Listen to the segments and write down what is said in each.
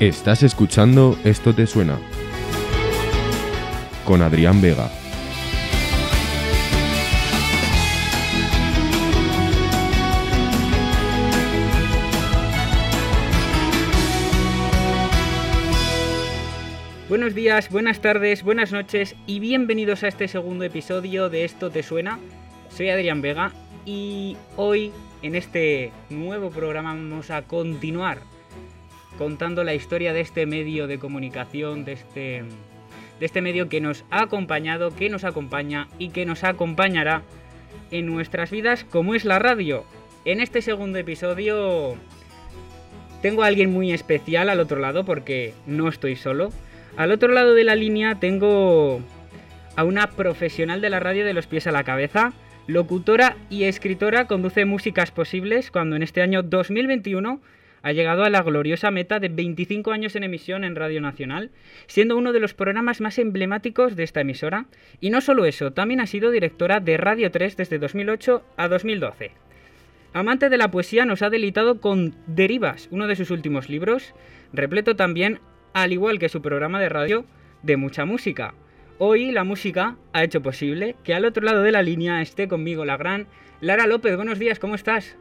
Estás escuchando Esto te suena con Adrián Vega. Buenos días, buenas tardes, buenas noches y bienvenidos a este segundo episodio de Esto te suena. Soy Adrián Vega y hoy en este nuevo programa vamos a continuar contando la historia de este medio de comunicación, de este, de este medio que nos ha acompañado, que nos acompaña y que nos acompañará en nuestras vidas como es la radio. En este segundo episodio tengo a alguien muy especial al otro lado porque no estoy solo. Al otro lado de la línea tengo a una profesional de la radio de los pies a la cabeza, locutora y escritora, conduce músicas posibles cuando en este año 2021 ha llegado a la gloriosa meta de 25 años en emisión en Radio Nacional, siendo uno de los programas más emblemáticos de esta emisora. Y no solo eso, también ha sido directora de Radio 3 desde 2008 a 2012. Amante de la poesía, nos ha delitado con Derivas, uno de sus últimos libros, repleto también, al igual que su programa de radio, de mucha música. Hoy la música ha hecho posible que al otro lado de la línea esté conmigo la gran Lara López. Buenos días, ¿cómo estás?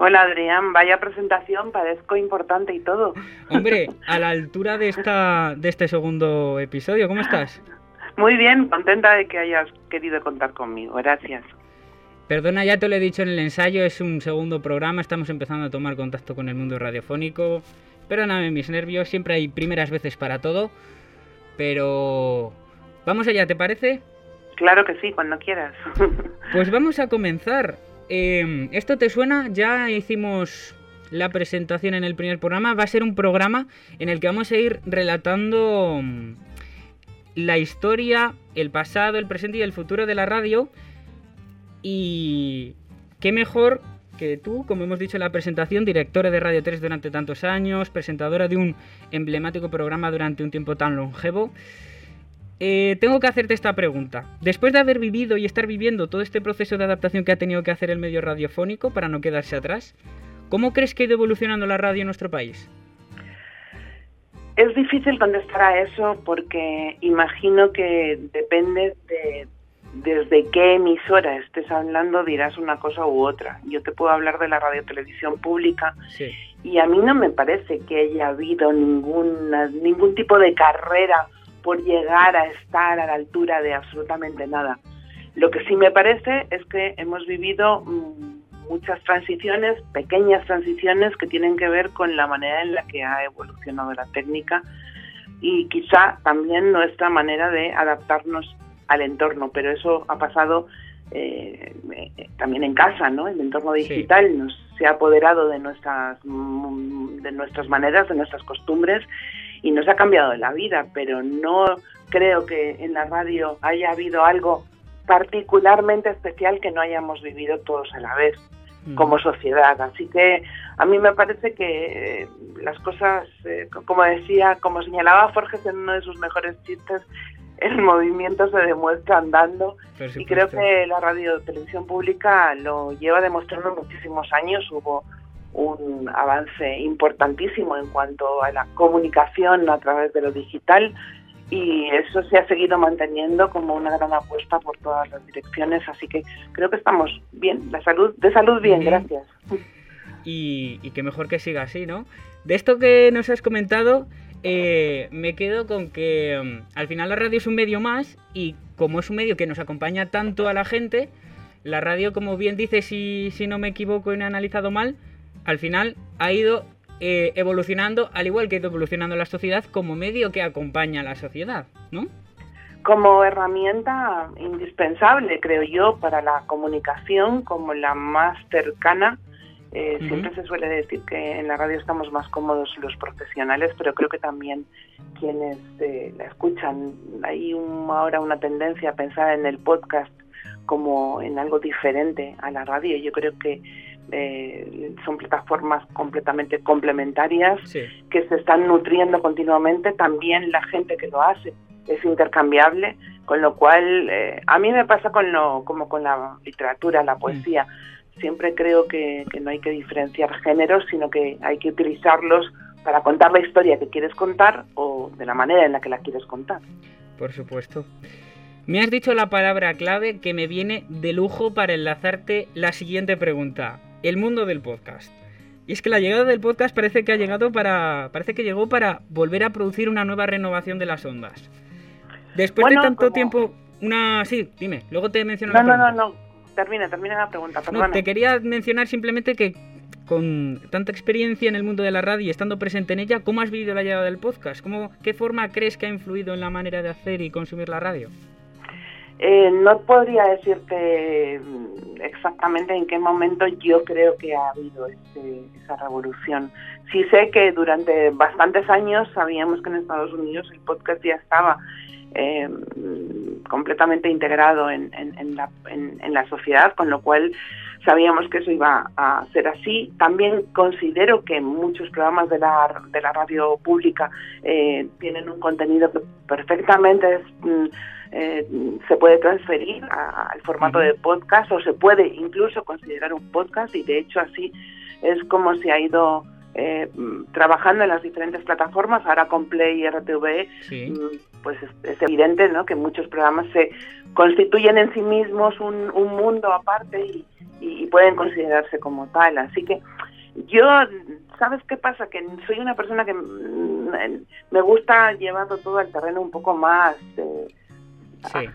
Hola Adrián, vaya presentación, parezco importante y todo. Hombre, a la altura de esta de este segundo episodio, ¿cómo estás? Muy bien, contenta de que hayas querido contar conmigo, gracias. Perdona, ya te lo he dicho en el ensayo, es un segundo programa, estamos empezando a tomar contacto con el mundo radiofónico. Perdóname mis nervios, siempre hay primeras veces para todo, pero vamos allá, ¿te parece? Claro que sí, cuando quieras. Pues vamos a comenzar. Eh, ¿Esto te suena? Ya hicimos la presentación en el primer programa. Va a ser un programa en el que vamos a ir relatando mm, la historia, el pasado, el presente y el futuro de la radio. Y qué mejor que tú, como hemos dicho en la presentación, directora de Radio 3 durante tantos años, presentadora de un emblemático programa durante un tiempo tan longevo. Eh, tengo que hacerte esta pregunta. Después de haber vivido y estar viviendo todo este proceso de adaptación que ha tenido que hacer el medio radiofónico para no quedarse atrás, ¿cómo crees que ha ido evolucionando la radio en nuestro país? Es difícil contestar a eso porque imagino que depende de desde qué emisora estés hablando dirás una cosa u otra. Yo te puedo hablar de la radiotelevisión pública Sí. y a mí no me parece que haya habido ninguna, ningún tipo de carrera por llegar a estar a la altura de absolutamente nada. Lo que sí me parece es que hemos vivido mm, muchas transiciones, pequeñas transiciones que tienen que ver con la manera en la que ha evolucionado la técnica y quizá también nuestra manera de adaptarnos al entorno, pero eso ha pasado eh, eh, también en casa, ¿no? El entorno Sí. digital nos se ha apoderado de nuestras mm, de nuestras maneras, de nuestras costumbres y nos ha cambiado la vida, pero no creo que en la radio haya habido algo particularmente especial que no hayamos vivido todos a la vez Mm. como sociedad. Así que a mí me parece que eh, las cosas, eh, co- como decía, como señalaba Forges en uno de sus mejores chistes, el movimiento se demuestra andando y creo que la radio televisión pública lo lleva demostrando muchísimos años. Hubo un avance importantísimo en cuanto a la comunicación a través de lo digital y eso se ha seguido manteniendo como una gran apuesta por todas las direcciones, así que creo que estamos bien, la salud, de salud bien, Bien. gracias. y, y que mejor que siga así, ¿no? De esto que nos has comentado, eh, me quedo con que mm, al final la radio es un medio más y como es un medio que nos acompaña tanto a la gente, la radio, como bien dices, si, si no me equivoco y no he analizado mal, al final ha ido eh, evolucionando, al igual que ha ido evolucionando la sociedad, como medio que acompaña a la sociedad, ¿no? Como herramienta indispensable, creo yo, para la comunicación, como la más cercana. Eh. Siempre se suele decir que en la radio estamos más cómodos los profesionales, pero creo que también quienes eh, la escuchan. Hay un- ahora una tendencia a pensar en el podcast como en algo diferente a la radio. Yo creo que eh, son plataformas completamente complementarias Sí. que se están nutriendo continuamente, también la gente que lo hace es intercambiable, con lo cual eh, a mí me pasa con lo, como con la literatura, la poesía. Siempre creo que, que no hay que diferenciar géneros, sino que hay que utilizarlos para contar la historia que quieres contar o de la manera en la que la quieres contar. Por supuesto. Me has dicho la palabra clave que me viene de lujo para enlazarte la siguiente pregunta. El mundo del podcast. Y es que la llegada del podcast parece que ha llegado para. parece que llegó para volver a producir una nueva renovación de las ondas. Después de tanto tiempo. Una. Sí, dime, luego te menciono no, No, no, no. Termina, termina la pregunta, No, te quería mencionar simplemente que con tanta experiencia en el mundo de la radio y estando presente en ella, ¿cómo has vivido la llegada del podcast? ¿Cómo, ¿Qué forma crees que ha influido en la manera de hacer y consumir la radio? Eh, no podría decirte mm, exactamente en qué momento yo creo que ha habido este, esa revolución. Sí sé que durante bastantes años sabíamos que en Estados Unidos el podcast ya estaba eh, completamente integrado en, la, en, la, sociedad, con lo cual sabíamos que eso iba a ser así. También considero que muchos programas de la, de la radio pública eh, tienen un contenido que perfectamente mm, eh, se puede transferir al formato de podcast o se puede incluso considerar un podcast y de hecho así es como se ha ido eh, trabajando en las diferentes plataformas, ahora con Play y RTV, mm, pues es, evidente ¿no? que muchos programas se constituyen en sí mismos un, mundo aparte y, pueden considerarse como tal. Así que yo, ¿sabes qué pasa? Que soy una persona que mm, me gusta llevarlo todo al terreno un poco más... Eh,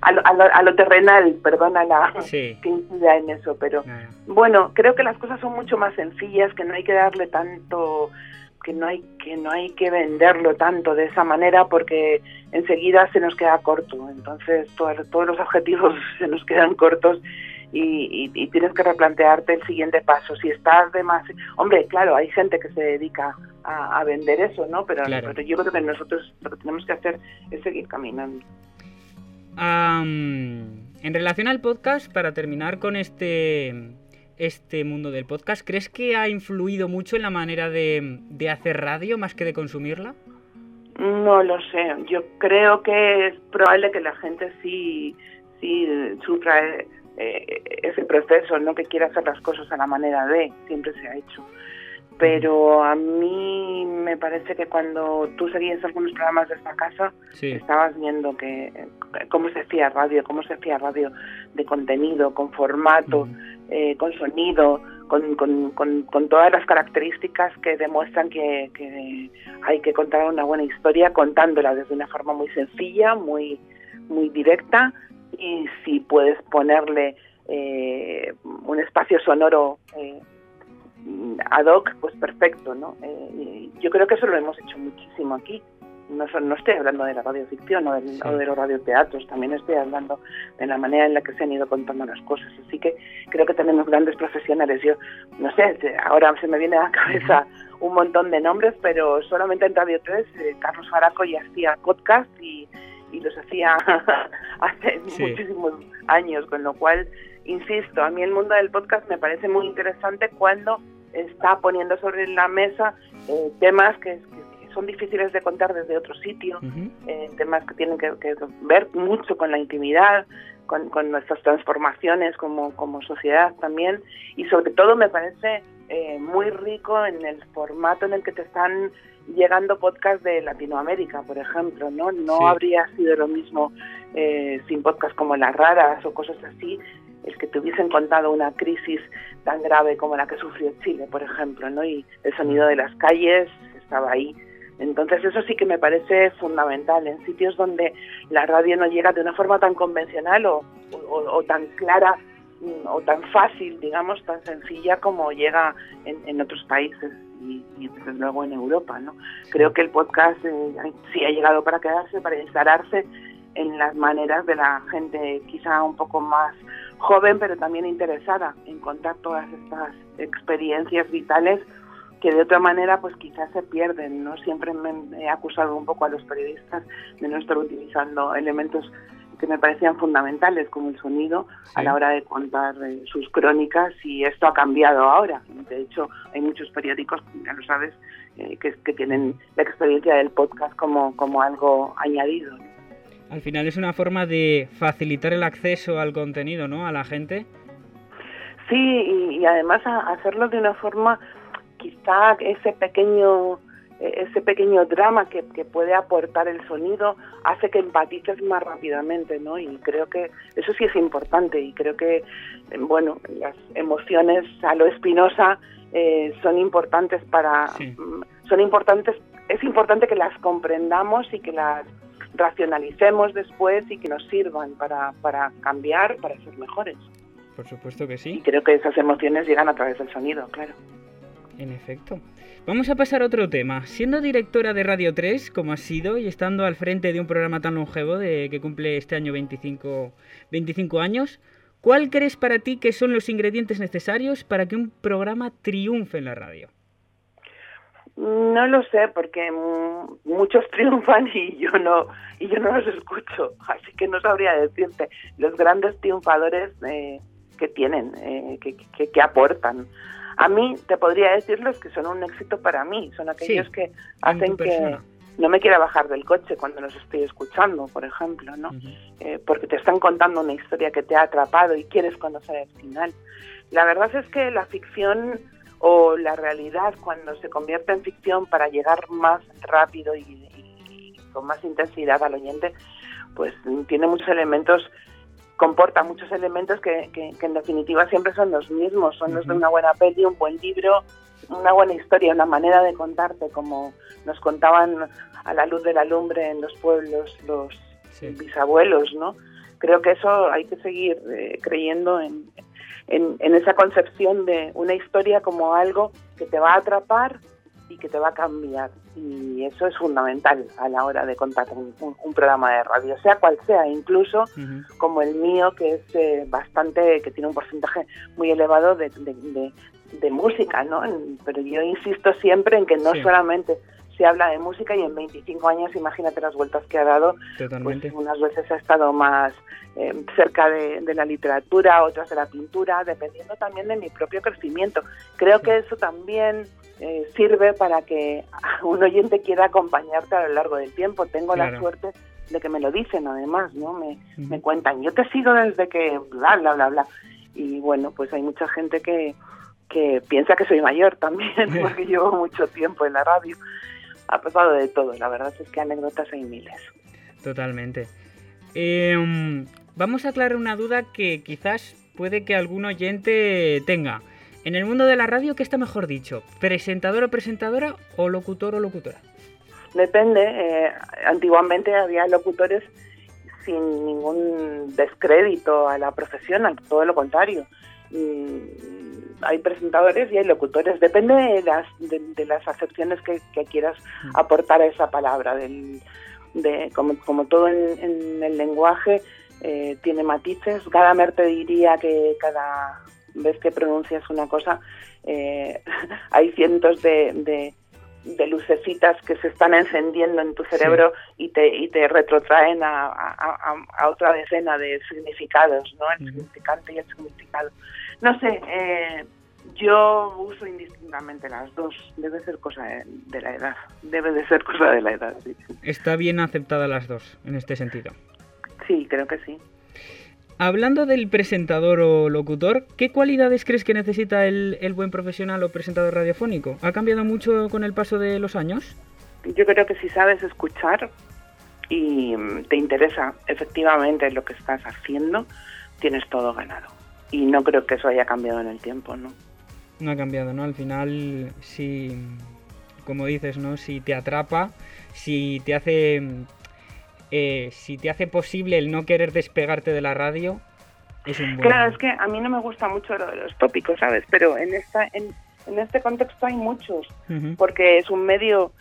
a, lo, terrenal, perdona la que incida en eso, pero bueno, creo que las cosas son mucho más sencillas, que no hay que darle tanto, que no hay que no hay que venderlo tanto de esa manera porque enseguida se nos queda corto, entonces todos los objetivos se nos quedan cortos y, tienes que replantearte el siguiente paso. Si estás de más, hombre, claro, hay gente que se dedica a, vender eso, ¿no? Pero, pero yo creo que nosotros lo que tenemos que hacer es seguir caminando en relación al podcast, para terminar con este, este mundo del podcast, ¿crees que ha influido mucho en la manera de, hacer radio más que de consumirla? No lo sé. Yo creo que es probable que la gente sí, sí sufra eh, ese proceso, no que quiera hacer las cosas a la manera de, siempre se ha hecho pero a mí me parece que cuando tú seguías algunos programas de esta casa, estabas viendo que cómo se hacía radio, cómo se hacía radio de contenido, con formato, eh, con sonido, con, con, con, todas las características que demuestran que, que, hay que contar una buena historia contándola desde una forma muy sencilla, muy, muy directa. Y si puedes ponerle eh, un espacio sonoro eh, ad hoc, pues perfecto, ¿no? Eh, yo creo que eso lo hemos hecho muchísimo aquí. No, no estoy hablando de la radioficción o, de los radioteatros, también estoy hablando de la manera en la que se han ido contando las cosas. Así que creo que tenemos grandes profesionales. Yo, no sé, ahora se me viene a la cabeza un montón de nombres, pero solamente en Radio 3, eh, Carlos Faraco ya hacía podcast y, los hacía hace muchísimos años, con lo cual, insisto, a mí el mundo del podcast me parece muy interesante cuando está poniendo sobre la mesa eh, temas que, son difíciles de contar desde otro sitio, eh, temas que tienen que, ver mucho con la intimidad, con, nuestras transformaciones como, como sociedad también, y sobre todo me parece eh, muy rico en el formato en el que te están llegando podcasts de Latinoamérica, por ejemplo, ¿no? No habría sido lo mismo sin podcasts como Las Raras o cosas así, el que te hubiesen contado una crisis tan grave como la que sufrió Chile, por ejemplo, ¿no? Y el sonido de las calles estaba ahí. Entonces eso sí que me parece fundamental en sitios donde la radio no llega de una forma tan convencional o, tan clara mm, o tan fácil, digamos, tan sencilla como llega en, otros países y, desde luego en Europa, ¿no? Creo que el podcast eh, sí ha llegado para quedarse, para instalarse en las maneras de la gente quizá un poco más joven, pero también interesada en contar todas estas experiencias vitales que de otra manera pues quizás se pierden, ¿no? Siempre me he acusado un poco a los periodistas de no estar utilizando elementos que me parecían fundamentales como el sonido a la hora de contar eh, sus crónicas y esto ha cambiado ahora. De hecho, hay muchos periódicos, ya lo sabes, eh, que, que, tienen la experiencia del podcast como, como algo añadido al final es una forma de facilitar el acceso al contenido, ¿no? A la gente. Sí, y, además hacerlo de una forma, quizá ese pequeño e, ese pequeño drama que, que, puede aportar el sonido hace que empatices más rápidamente, ¿no? Y creo que eso sí es importante y creo que, bueno, las emociones a lo espinosa eh, son importantes para... Mm, son importantes, es importante que las comprendamos y que las racionalicemos después y que nos sirvan para, para cambiar, para ser mejores. Por supuesto que sí. Y creo que esas emociones llegan a través del sonido, claro. En efecto. Vamos a pasar a otro tema. Siendo directora de Radio 3, como has sido, y estando al frente de un programa tan longevo de, que cumple este año 25, 25 años, ¿cuál crees para ti que son los ingredientes necesarios para que un programa triunfe en la radio? No lo sé porque muchos triunfan y yo no y yo no los escucho, así que no sabría decirte los grandes triunfadores eh, que tienen, eh, que, que, aportan. A mí te podría decirles que son un éxito para mí, son aquellos que hacen que no me quiera bajar del coche cuando los estoy escuchando, por ejemplo, ¿no? Eh, porque te están contando una historia que te ha atrapado y quieres conocer el final. La verdad es que la ficción o la realidad cuando se convierte en ficción para llegar más rápido y, con más intensidad al oyente, pues tiene muchos elementos, comporta muchos elementos que, en definitiva siempre son los mismos, son los de una buena peli, un buen libro, una buena historia, una manera de contarte, como nos contaban a la luz de la lumbre en los pueblos los bisabuelos, ¿no? Creo que eso hay que seguir eh, creyendo en, en, esa concepción de una historia como algo que te va a atrapar y que te va a cambiar. Y eso es fundamental a la hora de contar un, programa de radio, sea cual sea, incluso como el mío, que es eh, bastante, que tiene un porcentaje muy elevado de, de, música, ¿no? Pero yo insisto siempre en que no solamente se habla de música y en 25 años, imagínate las vueltas que ha dado, pues unas veces ha estado más eh, cerca de, la literatura, otras de la pintura, dependiendo también de mi propio crecimiento. Creo que eso también eh, sirve para que un oyente quiera acompañarte a lo largo del tiempo. Tengo la suerte de que me lo dicen además, ¿no? Me, me cuentan, yo te sigo desde que bla, bla, bla, bla. Y bueno, pues hay mucha gente que, que piensa que soy mayor también, porque llevo mucho tiempo en la radio ha pasado de todo, la verdad es que anécdotas hay miles. Totalmente. Em, vamos a aclarar una duda que quizás puede que algún oyente tenga. En el mundo de la radio, ¿qué está mejor dicho? ¿Presentador o presentadora o locutor o locutora? Depende. Eh, antiguamente había locutores sin ningún descrédito a la profesión, todo lo contrario. Mm, hay presentadores y hay locutores, depende de las, de, las acepciones que, quieras aportar a esa palabra, del, de, como, como todo en, el lenguaje eh, tiene matices, Gadamer te diría que cada vez que pronuncias una cosa eh, hay cientos de, de, lucecitas que se están encendiendo en tu cerebro y, te, y te retrotraen a, a, otra decena de significados, ¿no? el significante y el significado. No sé, eh, yo uso indistintamente las dos. Debe ser cosa de, la edad. Debe de ser cosa de la edad, sí. Está bien aceptada las dos, en este sentido. Sí, creo que sí. Hablando del presentador o locutor, ¿qué cualidades crees que necesita el, el, buen profesional o presentador radiofónico? ¿Ha cambiado mucho con el paso de los años? Yo creo que si sabes escuchar y te interesa efectivamente lo que estás haciendo, tienes todo ganado y no creo que eso haya cambiado en el tiempo, ¿no? No ha cambiado, ¿no? Al final, si, como dices, ¿no? Si te atrapa, si te hace, eh, si te hace posible el no querer despegarte de la radio, es un buen... Claro, es que a mí no me gusta mucho lo de los tópicos, ¿sabes? Pero en esta, en, este contexto hay muchos, porque es un medio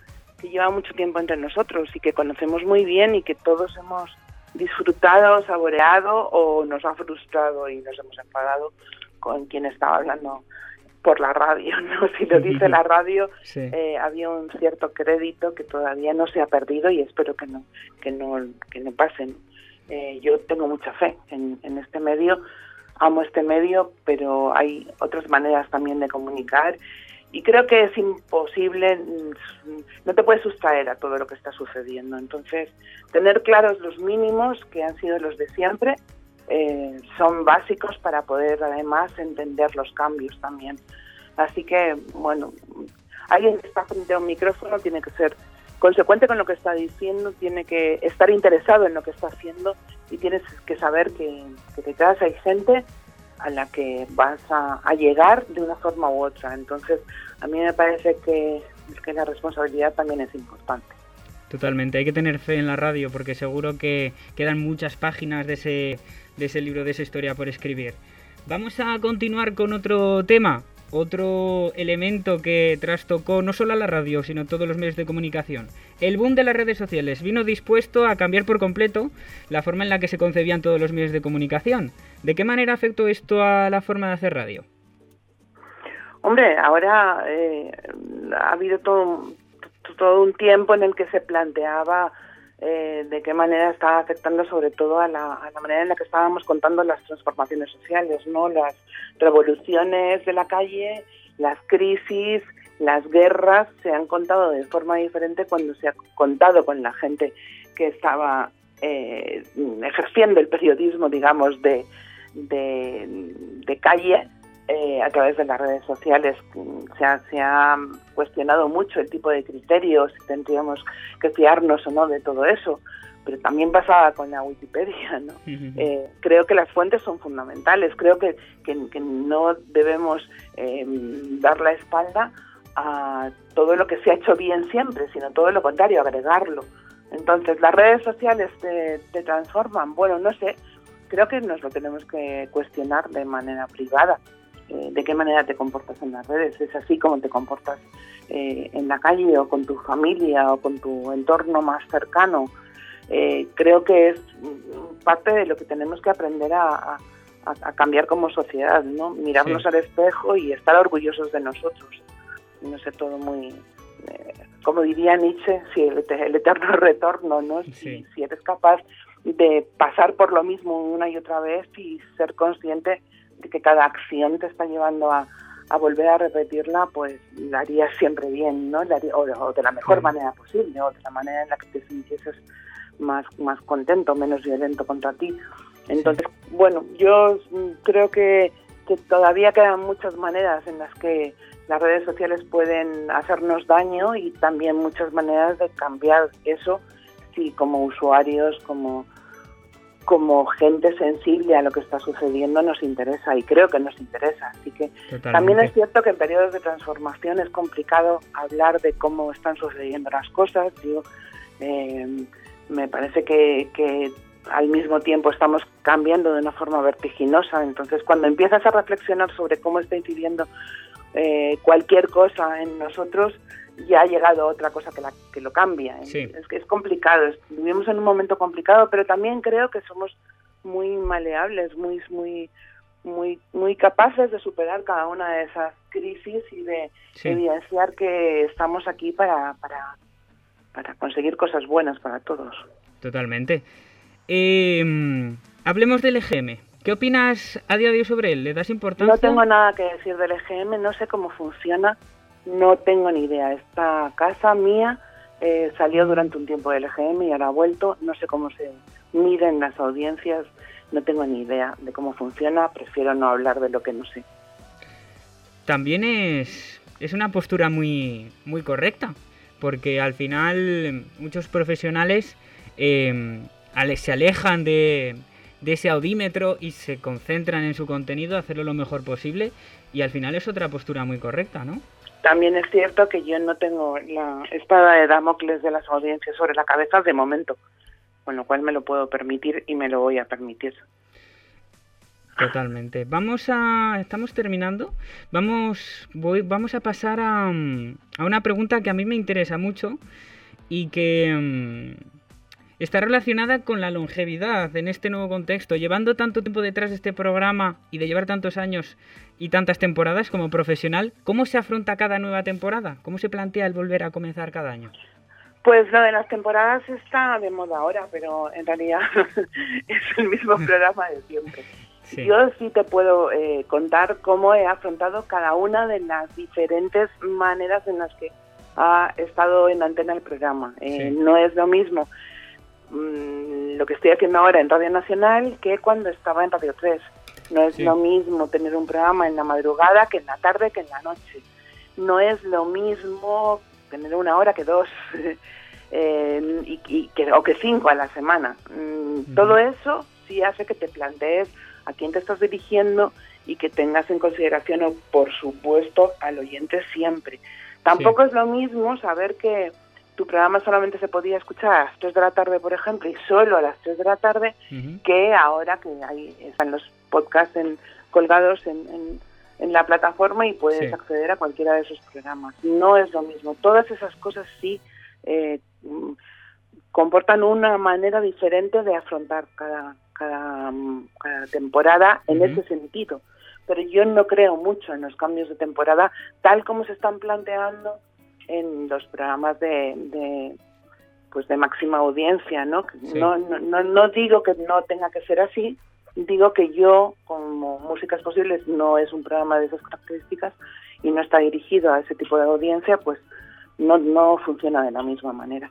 que lleva mucho tiempo entre nosotros y que conocemos muy bien y que todos hemos disfrutado, saboreado o nos ha frustrado y nos hemos enfadado con quien estaba hablando por la radio, ¿no? Si lo dice la radio, eh, había un cierto crédito que todavía no se ha perdido y espero que no, que no, que no pasen. Eh, yo tengo mucha fe en, en este medio, amo este medio, pero hay otras maneras también de comunicar y creo que es imposible, mm, no te puedes sustraer a todo lo que está sucediendo. Entonces, tener claros los mínimos, que han sido los de siempre, eh, son básicos para poder además entender los cambios también. Así que, bueno, alguien que está frente a un micrófono tiene que ser consecuente con lo que está diciendo, tiene que estar interesado en lo que está haciendo y tienes que saber que, que detrás hay gente a la que vas a, llegar de una forma u otra. Entonces, a mí me parece que, que la responsabilidad también es importante. Totalmente, hay que tener fe en la radio porque seguro que quedan muchas páginas de ese, de ese libro, de esa historia por escribir. Vamos a continuar con otro tema, otro elemento que trastocó no solo a la radio, sino a todos los medios de comunicación. El boom de las redes sociales vino dispuesto a cambiar por completo la forma en la que se concebían todos los medios de comunicación. ¿De qué manera afectó esto a la forma de hacer radio? Hombre, ahora eh, ha habido todo, todo un tiempo en el que se planteaba eh, de qué manera estaba afectando sobre todo a la, manera en la que estábamos contando las transformaciones sociales, no las revoluciones de la calle, las crisis, las guerras se han contado de forma diferente cuando se ha contado con la gente que estaba eh, ejerciendo el periodismo, digamos, de, de calle eh, a través de las redes sociales se ha, se ha, cuestionado mucho el tipo de criterios, si tendríamos que fiarnos o no de todo eso, pero también pasaba con la Wikipedia. ¿no? Eh, creo que las fuentes son fundamentales, creo que, que, no debemos eh, dar la espalda a todo lo que se ha hecho bien siempre, sino todo lo contrario, agregarlo. Entonces, ¿las redes sociales te, te transforman? Bueno, no sé, creo que nos lo tenemos que cuestionar de manera privada. Eh, de qué manera te comportas en las redes, es así como te comportas eh, en la calle o con tu familia o con tu entorno más cercano. Eh, creo que es parte de lo que tenemos que aprender a, cambiar como sociedad, ¿no? Mirarnos al espejo y estar orgullosos de nosotros. No sé, todo muy, como diría Nietzsche, si el, eterno retorno, ¿no? Si, si, eres capaz de pasar por lo mismo una y otra vez y ser consciente que cada acción te está llevando a, volver a repetirla, pues la harías siempre bien, ¿no? o, de la mejor manera posible, o de la manera en la que te sintieses más, más contento, menos violento contra ti. Entonces, bueno, yo creo que, que todavía quedan muchas maneras en las que las redes sociales pueden hacernos daño y también muchas maneras de cambiar eso si como usuarios, como como gente sensible a lo que está sucediendo nos interesa y creo que nos interesa. Así que también es cierto que en periodos de transformación es complicado hablar de cómo están sucediendo las cosas. Yo, eh, me parece que, que al mismo tiempo estamos cambiando de una forma vertiginosa. Entonces, cuando empiezas a reflexionar sobre cómo está incidiendo eh, cualquier cosa en nosotros, ya ha llegado otra cosa que, la, que lo cambia. Es que es complicado, vivimos en un momento complicado, pero también creo que somos muy maleables, muy, muy, muy, muy capaces de superar cada una de esas crisis y de evidenciar que estamos aquí para, para, para conseguir cosas buenas para todos. Totalmente. Em, hablemos del EGM. ¿Qué opinas a día de hoy sobre él? ¿Le das importancia? No tengo nada que decir del EGM, no sé cómo funciona no tengo ni idea. Esta casa mía eh, salió durante un tiempo del EGM y ahora ha vuelto. No sé cómo se miden las audiencias. No tengo ni idea de cómo funciona. Prefiero no hablar de lo que no sé. También es, es una postura muy, muy correcta. Porque al final muchos profesionales eh, se alejan de, de ese audímetro y se concentran en su contenido, hacerlo lo mejor posible. Y al final es otra postura muy correcta, ¿no? También es cierto que yo no tengo la espada de Damocles de las audiencias sobre la cabeza de momento, con lo cual me lo puedo permitir y me lo voy a permitir. Totalmente. Vamos a, estamos terminando. Vamos, voy, vamos a pasar a, a una pregunta que a mí me interesa mucho y que mm, está relacionada con la longevidad en este nuevo contexto. Llevando tanto tiempo detrás de este programa y de llevar tantos años y tantas temporadas como profesional, ¿cómo se afronta cada nueva temporada? ¿Cómo se plantea el volver a comenzar cada año? Pues lo de las temporadas está de moda ahora, pero en realidad es el mismo programa de siempre. Yo sí te puedo eh, contar cómo he afrontado cada una de las diferentes maneras en las que ha estado en antena el programa. Eh, no es lo mismo Mm, lo que estoy haciendo ahora en Radio Nacional que cuando estaba en Radio 3. No es lo mismo tener un programa en la madrugada que en la tarde que en la noche. no es lo mismo tener una hora que dos. Eh, y, que, o que cinco a la semana. Mm, todo eso sí hace que te plantees a quién te estás dirigiendo y que tengas en consideración, por supuesto, al oyente siempre. Tampoco es lo mismo saber que tu programa solamente se podía escuchar a las 3 de la tarde, por ejemplo, y solo a las 3 de la tarde, que ahora que hay, están los podcasts en, colgados en, en, la plataforma y puedes acceder a cualquiera de esos programas. No es lo mismo. Todas esas cosas sí eh, comportan una manera diferente de afrontar cada, cada, temporada en ese sentido. Pero yo no creo mucho en los cambios de temporada tal como se están planteando en los programas de, pues de máxima audiencia, ¿no? No, ¿no? no digo que no tenga que ser así, digo que yo, como Músicas Posibles, no es un programa de esas características y no está dirigido a ese tipo de audiencia, pues no, no funciona de la misma manera.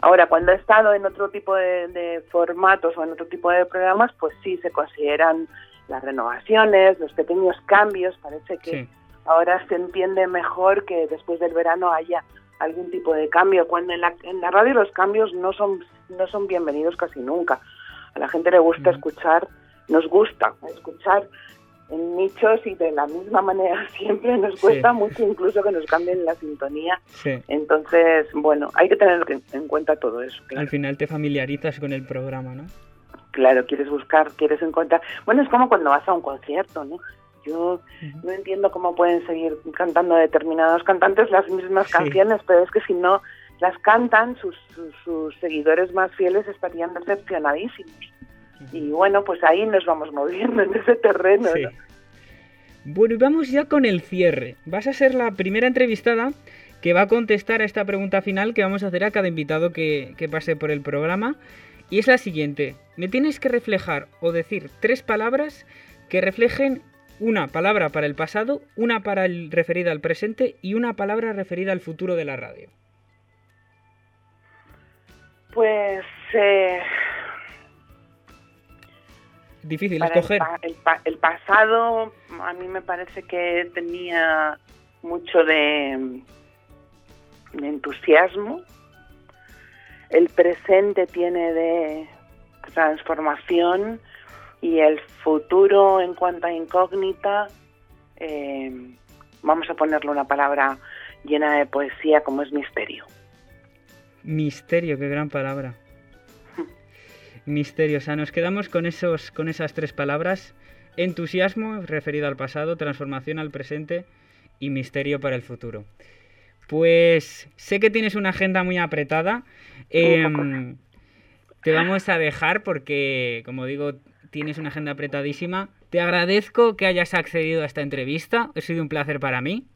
Ahora, cuando he estado en otro tipo de, formatos o en otro tipo de programas, pues sí se consideran las renovaciones, los pequeños cambios. Parece que ahora se entiende mejor que después del verano haya algún tipo de cambio. Cuando en la, en la radio los cambios no son, no son bienvenidos casi nunca. A la gente le gusta escuchar, nos gusta escuchar en nichos y de la misma manera siempre nos cuesta mucho incluso que nos cambien la sintonía. Entonces, bueno, hay que tener en cuenta todo eso. Al final te familiarizas con el programa, ¿no? Claro, quieres buscar, quieres encontrar. Bueno, es como cuando vas a un concierto, ¿no? Yo no entiendo cómo pueden seguir cantando determinados cantantes las mismas canciones, pero es que si no las cantan, sus, sus, seguidores más fieles estarían decepcionadísimos. Y bueno, pues ahí nos vamos moviendo en ese terreno. Bueno, y vamos ya con el cierre. Vas a ser la primera entrevistada que va a contestar a esta pregunta final que vamos a hacer a cada invitado que, que pase por el programa. Y es la siguiente. Me tienes que reflejar o decir tres palabras que reflejen una palabra para el pasado, una para el referida al presente y una palabra referida al futuro de la radio. Pues eh, difícil escoger. El, pasado a mí me parece que tenía mucho de, entusiasmo. El presente tiene de transformación y el futuro en cuanto a incógnita, eh, vamos a ponerle una palabra llena de poesía como es misterio. Misterio, qué gran palabra misteriosa. Nos quedamos con, esos, con esas tres palabras. Entusiasmo referido al pasado, transformación al presente y misterio para el futuro. Pues sé que tienes una agenda muy apretada. Em, te vamos a dejar porque, como digo, tienes una agenda apretadísima. Te agradezco que hayas accedido a esta entrevista. Ha sido un placer para mí.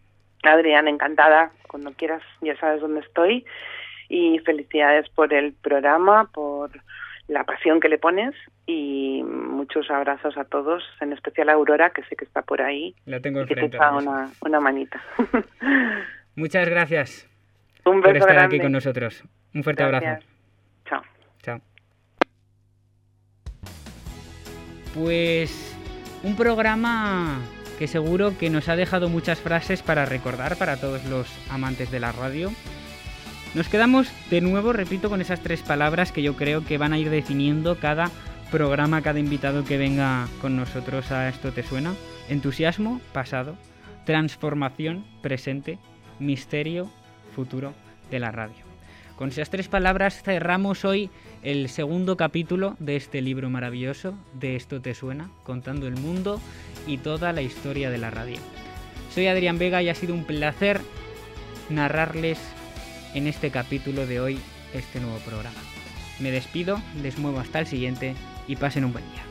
Adrián, encantada. Cuando quieras, ya sabes dónde estoy. Y felicidades por el programa, por la pasión que le pones y muchos abrazos a todos, en especial a Aurora, que sé que está por ahí. La tengo y que te una, una manita. Muchas gracias Un beso por estar aquí con nosotros. Un fuerte abrazo. Pues un programa que seguro que nos ha dejado muchas frases para recordar para todos los amantes de la radio nos quedamos de nuevo, repito, con esas tres palabras que yo creo que van a ir definiendo cada programa, cada invitado que venga con nosotros a Esto Te Suena. Entusiasmo, pasado. Transformación, presente. Misterio, futuro de la radio. Con esas tres palabras cerramos hoy el segundo capítulo de este libro maravilloso, de Esto Te Suena, contando el mundo y toda la historia de la radio. Soy Adrián Vega y ha sido un placer narrarles en este capítulo de hoy este nuevo programa. Me despido, les muevo hasta el siguiente y pasen un buen día.